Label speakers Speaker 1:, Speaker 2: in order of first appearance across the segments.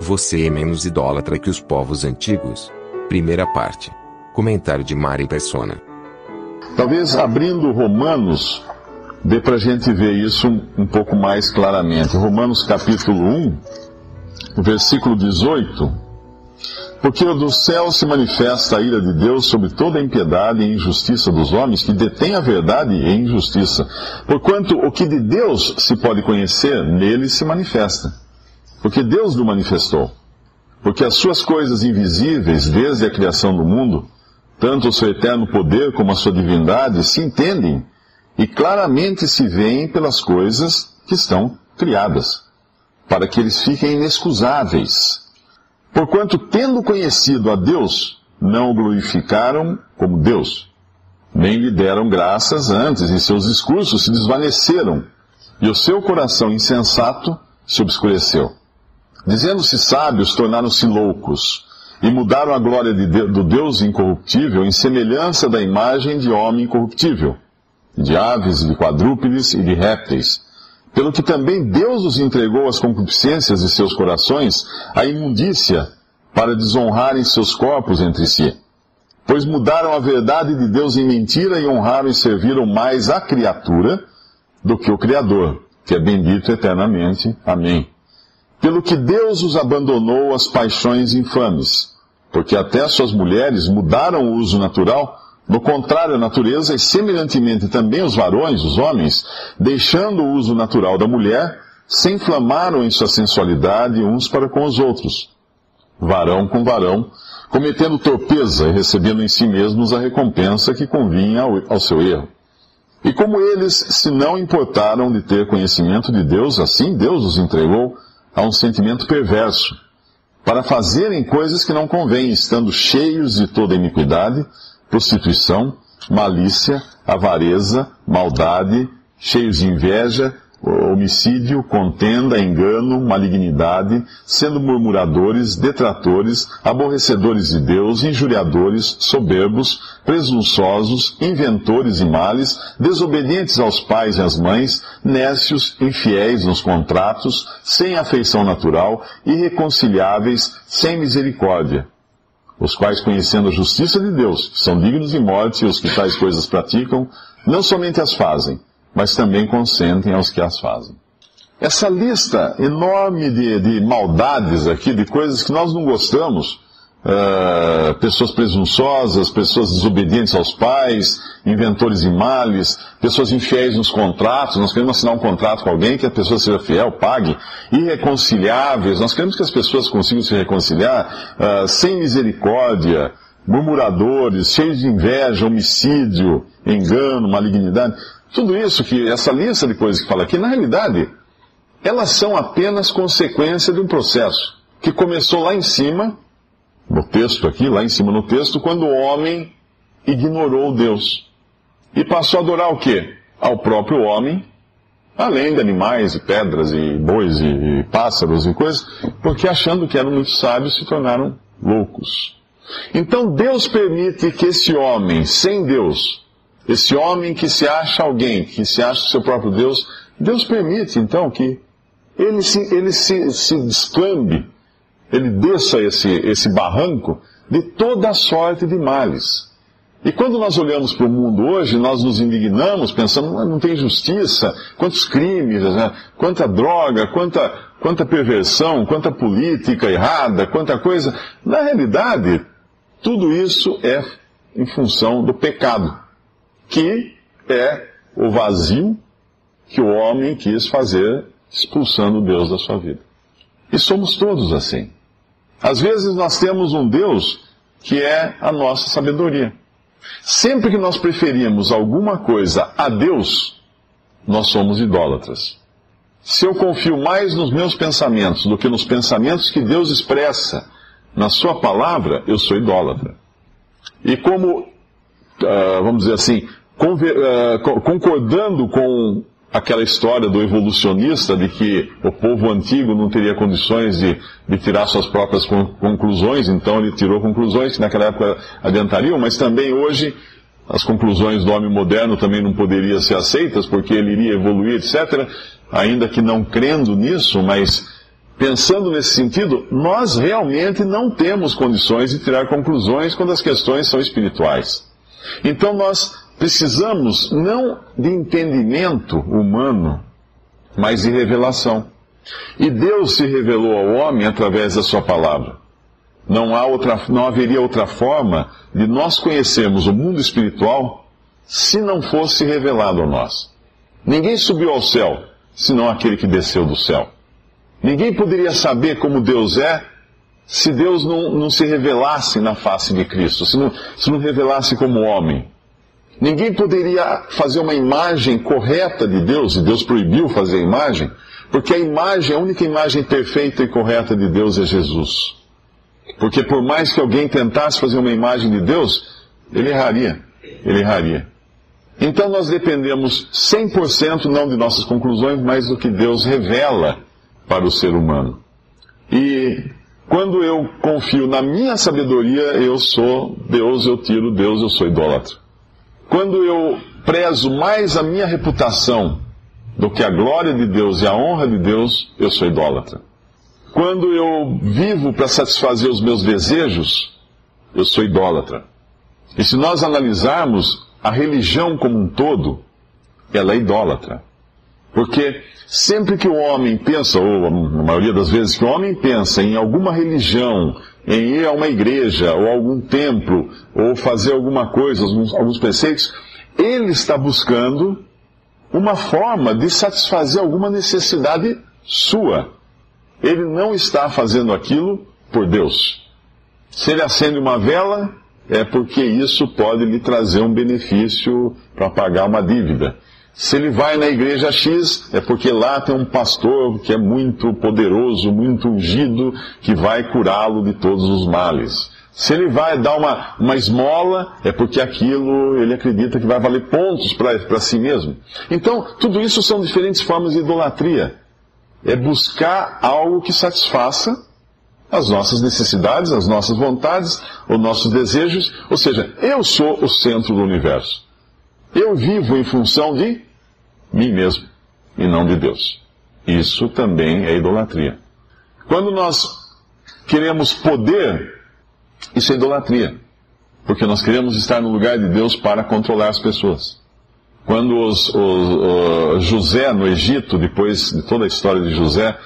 Speaker 1: Você é menos idólatra que os povos antigos? Primeira parte. Comentário de Mari Persona.
Speaker 2: Talvez abrindo Romanos, dê para a gente ver isso um, pouco mais claramente. Romanos capítulo 1, versículo 18. Porque do céu se manifesta a ira de Deus sobre toda a impiedade e injustiça dos homens que detêm a verdade e injustiça. Porquanto o que de Deus se pode conhecer, nele se manifesta. Porque Deus o manifestou. Porque as suas coisas invisíveis, desde a criação do mundo, tanto o seu eterno poder como a sua divindade se entendem e claramente se veem pelas coisas que estão criadas, para que eles fiquem inexcusáveis. Porquanto, tendo conhecido a Deus, não o glorificaram como Deus, nem lhe deram graças antes, e seus discursos se desvaneceram, e o seu coração insensato se obscureceu. Dizendo-se sábios, tornaram-se loucos e mudaram a glória de Deus, do Deus incorruptível em semelhança da imagem de homem incorruptível, de aves, de quadrúpedes e de répteis. Pelo que também Deus os entregou às concupiscências de seus corações, à imundícia, para desonrarem seus corpos entre si. Pois mudaram a verdade de Deus em mentira e honraram e serviram mais a criatura do que o Criador, que é bendito eternamente. Amém pelo que Deus os abandonou às paixões infames, porque até suas mulheres mudaram o uso natural, no contrário à natureza, e semelhantemente também os varões, os homens, deixando o uso natural da mulher, se inflamaram em sua sensualidade uns para com os outros, varão com varão, cometendo torpeza e recebendo em si mesmos a recompensa que convinha ao seu erro. E como eles se não importaram de ter conhecimento de Deus, assim Deus os entregou a um sentimento perverso, para fazerem coisas que não convêm, estando cheios de toda iniquidade, prostituição, malícia, avareza, maldade, cheios de inveja, homicídio, contenda, engano, malignidade, sendo murmuradores, detratores, aborrecedores de Deus, injuriadores, soberbos, presunçosos, inventores de males, desobedientes aos pais e às mães, nécios, infiéis nos contratos, sem afeição natural, irreconciliáveis, sem misericórdia. Os quais, conhecendo a justiça de Deus, são dignos de morte e os que tais coisas praticam, não somente as fazem, mas também consentem aos que as fazem. Essa lista enorme de, de maldades aqui, de coisas que nós não gostamos, uh, pessoas presunçosas, pessoas desobedientes aos pais, inventores de males, pessoas infiéis nos contratos, nós queremos assinar um contrato com alguém que a pessoa seja fiel, pague, irreconciliáveis, nós queremos que as pessoas consigam se reconciliar, uh, sem misericórdia, murmuradores, cheios de inveja, homicídio, engano, malignidade. Tudo isso que, essa lista de coisas que fala aqui, na realidade, elas são apenas consequência de um processo que começou lá em cima, no texto aqui, lá em cima no texto, quando o homem ignorou Deus. E passou a adorar o quê? Ao próprio homem, além de animais e pedras e bois e, pássaros e coisas, porque achando que eram muito sábios se tornaram loucos. Então Deus permite que esse homem, sem Deus, esse homem que se acha alguém, que se acha o seu próprio Deus, Deus permite então que ele se, ele se, se descambe, ele desça esse, esse barranco de toda sorte de males. E quando nós olhamos para o mundo hoje, nós nos indignamos pensando, não tem justiça, quantos crimes, né? quanta droga, quanta, quanta perversão, quanta política errada, quanta coisa. Na realidade, tudo isso é em função do pecado que é o vazio que o homem quis fazer expulsando Deus da sua vida. E somos todos assim. Às vezes nós temos um Deus que é a nossa sabedoria. Sempre que nós preferimos alguma coisa a Deus, nós somos idólatras. se eu confio mais nos meus pensamentos do que nos pensamentos que Deus expressa na Sua palavra, eu sou idólatra. E como, uh, vamos dizer assim, uh, concordando com aquela história do evolucionista de que o povo antigo não teria condições de, de tirar suas próprias conclusões, então ele tirou conclusões que naquela época adiantariam, mas também hoje as conclusões do homem moderno também não poderiam ser aceitas porque ele iria evoluir, etc. Ainda que não crendo nisso, mas pensando nesse sentido, nós realmente não temos condições de tirar conclusões quando as questões são espirituais. Então nós precisamos não de entendimento humano, mas de revelação. E Deus se revelou ao homem através da sua palavra. Não, há outra, não haveria outra forma de nós conhecermos o mundo espiritual se não fosse revelado a nós. Ninguém subiu ao céu senão aquele que desceu do céu. Ninguém poderia saber como Deus é se Deus não, não se revelasse na face de Cristo, se não, se não revelasse como homem. Ninguém poderia fazer uma imagem correta de Deus, e Deus proibiu fazer a imagem, porque a imagem, a única imagem perfeita e correta de Deus é Jesus. Porque por mais que alguém tentasse fazer uma imagem de Deus, ele erraria. Ele erraria. Então nós dependemos 100% não de nossas conclusões, mas do que Deus revela para o ser humano. E quando eu confio na minha sabedoria, eu sou Deus, eu tiro Deus, eu sou idólatra. Quando eu prezo mais a minha reputação do que a glória de Deus e a honra de Deus, eu sou idólatra. Quando eu vivo para satisfazer os meus desejos, eu sou idólatra. E se nós analisarmos a religião como um todo, ela é idólatra. Porque sempre que o homem pensa, ou a maioria das vezes que o homem pensa em alguma religião, em ir a uma igreja, ou algum templo, ou fazer alguma coisa, alguns, alguns preceitos, ele está buscando uma forma de satisfazer alguma necessidade sua. Ele não está fazendo aquilo por Deus. Se ele acende uma vela, é porque isso pode lhe trazer um benefício para pagar uma dívida. Se ele vai na igreja X, é porque lá tem um pastor que é muito poderoso, muito ungido, que vai curá-lo de todos os males. Se ele vai dar uma, uma esmola, é porque aquilo ele acredita que vai valer pontos para si mesmo. Então, tudo isso são diferentes formas de idolatria. É buscar algo que satisfaça as nossas necessidades, as nossas vontades, os nossos desejos. Ou seja, eu sou o centro do universo. Eu vivo em função de mim mesmo e não de Deus. Isso também é idolatria. Quando nós queremos poder, isso é idolatria. Porque nós queremos estar no lugar de Deus para controlar as pessoas. Quando os, os, José no Egito, depois de toda a história de José,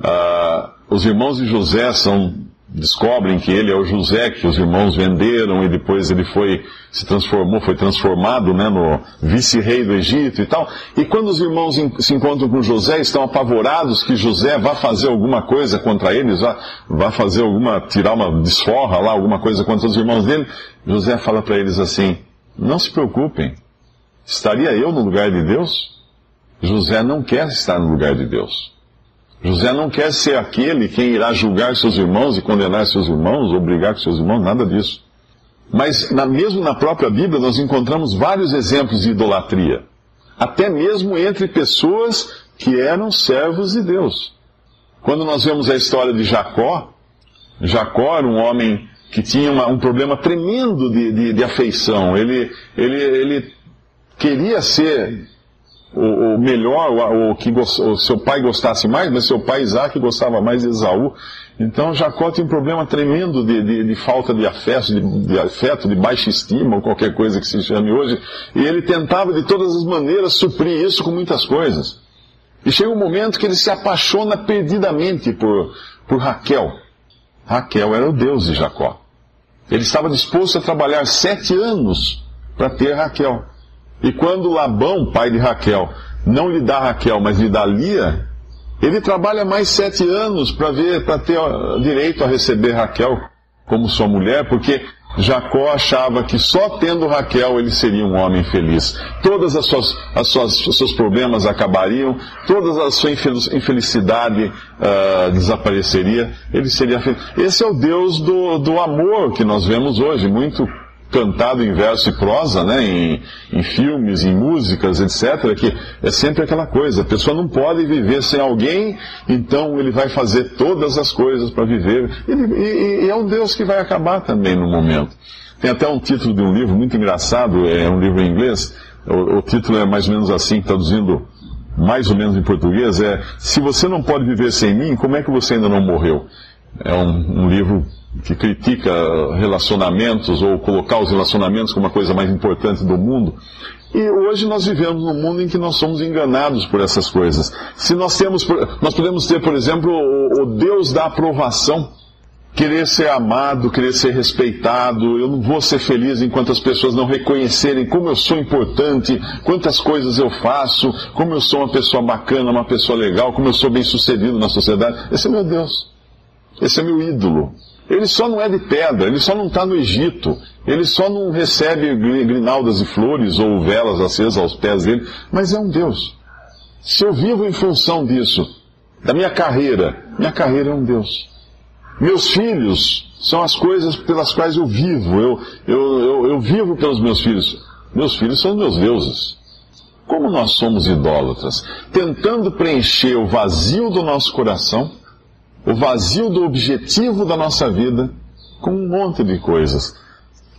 Speaker 2: uh, os irmãos de José são descobrem que ele é o José que os irmãos venderam e depois ele foi se transformou, foi transformado né, no vice-rei do Egito e tal. E quando os irmãos se encontram com José, estão apavorados que José vá fazer alguma coisa contra eles, vá, vá fazer alguma, tirar uma desforra lá, alguma coisa contra os irmãos dele. José fala para eles assim: não se preocupem, estaria eu no lugar de Deus? José não quer estar no lugar de Deus. José não quer ser aquele quem irá julgar seus irmãos e condenar seus irmãos, obrigar seus irmãos, nada disso. Mas na, mesmo na própria Bíblia nós encontramos vários exemplos de idolatria. Até mesmo entre pessoas que eram servos de Deus. Quando nós vemos a história de Jacó, Jacó era um homem que tinha uma, um problema tremendo de, de, de afeição. Ele, ele, ele queria ser o, o melhor, o, o que o seu pai gostasse mais, mas seu pai Isaac gostava mais de Esaú. Então Jacó tinha um problema tremendo de, de, de falta de afeto, de, de, afeto, de baixa estima, ou qualquer coisa que se chame hoje. E ele tentava de todas as maneiras suprir isso com muitas coisas. E chega um momento que ele se apaixona perdidamente por, por Raquel. Raquel era o Deus de Jacó. Ele estava disposto a trabalhar sete anos para ter Raquel. E quando Labão, pai de Raquel, não lhe dá Raquel, mas lhe dá Lia, ele trabalha mais sete anos para ver, para ter direito a receber Raquel como sua mulher, porque Jacó achava que só tendo Raquel ele seria um homem feliz. Todas as suas, as suas os seus problemas acabariam, toda a sua infelicidade uh, desapareceria. Ele seria feliz. Esse é o Deus do, do amor que nós vemos hoje, muito cantado em verso e prosa, né, em, em, filmes, em músicas, etc., que é sempre aquela coisa, a pessoa não pode viver sem alguém, então ele vai fazer todas as coisas para viver. E, e, e, é um Deus que vai acabar também no momento. Tem até um título de um livro muito engraçado, é um livro em inglês, o, o título é mais ou menos assim, traduzindo mais ou menos em português, é Se você não pode viver sem mim, como é que você ainda não morreu? É um, um livro que critica relacionamentos ou colocar os relacionamentos como a coisa mais importante do mundo. E hoje nós vivemos num mundo em que nós somos enganados por essas coisas. Se nós temos, nós podemos ter, por exemplo, o, Deus da aprovação, querer ser amado, querer ser respeitado. Eu não vou ser feliz enquanto as pessoas não reconhecerem como eu sou importante, quantas coisas eu faço, como eu sou uma pessoa bacana, uma pessoa legal, como eu sou bem sucedido na sociedade. Esse é meu Deus. Esse é meu ídolo. Ele só não é de pedra, ele só não está no Egito, ele só não recebe grinaldas e flores ou velas acesas aos pés dele, mas é um Deus. Se eu vivo em função disso, da minha carreira, minha carreira é um Deus. Meus filhos são as coisas pelas quais eu vivo, eu, eu, eu, eu vivo pelos meus filhos. Meus filhos são meus deuses. Como nós somos idólatras, tentando preencher o vazio do nosso coração o vazio do objetivo da nossa vida com um monte de coisas.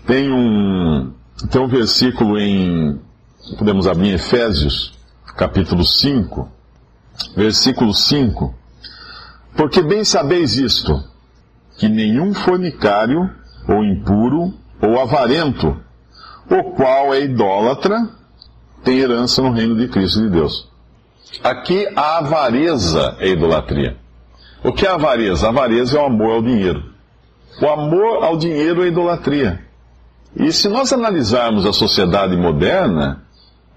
Speaker 2: Tem um, tem um versículo em, podemos abrir em Efésios, capítulo 5, versículo 5. Porque bem sabeis isto, que nenhum fornicário, ou impuro, ou avarento, o qual é idólatra, tem herança no reino de Cristo e de Deus. Aqui a avareza é idolatria. O que é avareza? Avareza é o amor ao dinheiro. O amor ao dinheiro é idolatria. E se nós analisarmos a sociedade moderna,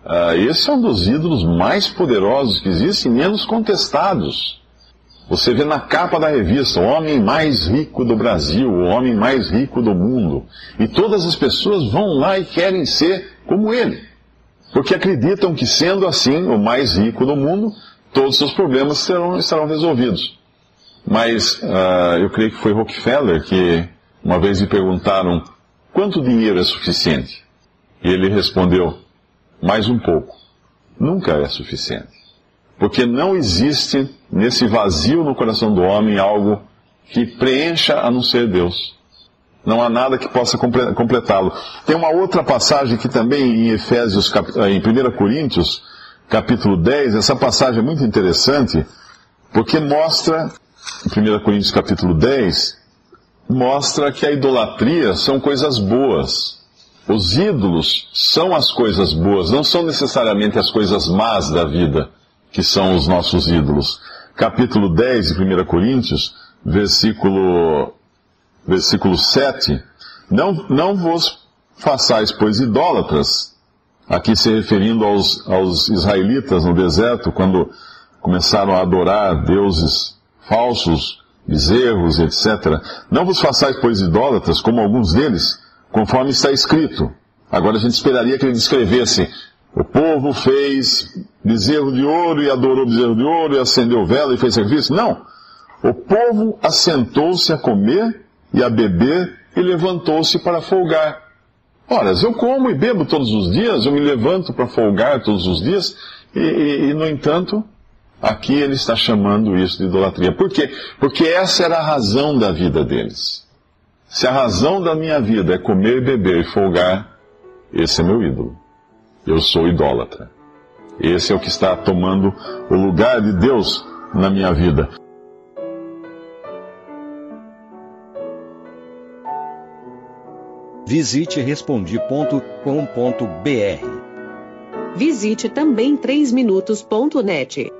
Speaker 2: uh, esse é um dos ídolos mais poderosos que existem, menos contestados. Você vê na capa da revista, o homem mais rico do Brasil, o homem mais rico do mundo. E todas as pessoas vão lá e querem ser como ele. Porque acreditam que, sendo assim, o mais rico do mundo, todos os seus problemas serão, serão resolvidos. Mas uh, eu creio que foi Rockefeller que uma vez lhe perguntaram quanto dinheiro é suficiente? E ele respondeu, mais um pouco. Nunca é suficiente. Porque não existe nesse vazio no coração do homem algo que preencha a não ser Deus. Não há nada que possa completá-lo. Tem uma outra passagem que também em Efésios, em 1 Coríntios, capítulo 10, essa passagem é muito interessante, porque mostra 1 Coríntios capítulo 10, mostra que a idolatria são coisas boas. Os ídolos são as coisas boas, não são necessariamente as coisas más da vida, que são os nossos ídolos. Capítulo 10 de 1 Coríntios, versículo, versículo 7. Não, não vos façais, pois, idólatras, aqui se referindo aos, aos israelitas no deserto, quando começaram a adorar deuses falsos, bezerros, etc. Não vos façais, pois, idólatras, como alguns deles, conforme está escrito. Agora a gente esperaria que ele descrevesse: o povo fez bezerro de ouro e adorou bezerro de ouro e acendeu vela e fez sacrifício. Não. O povo assentou-se a comer e a beber e levantou-se para folgar. Ora, eu como e bebo todos os dias, eu me levanto para folgar todos os dias, e, e, e no entanto, Aqui ele está chamando isso de idolatria. Por quê? Porque essa era a razão da vida deles. Se a razão da minha vida é comer, beber e folgar, esse é meu ídolo. Eu sou idólatra. Esse é o que está tomando o lugar de Deus na minha vida.
Speaker 3: Visite respondi.com.br.
Speaker 4: Visite também 3minutos.net.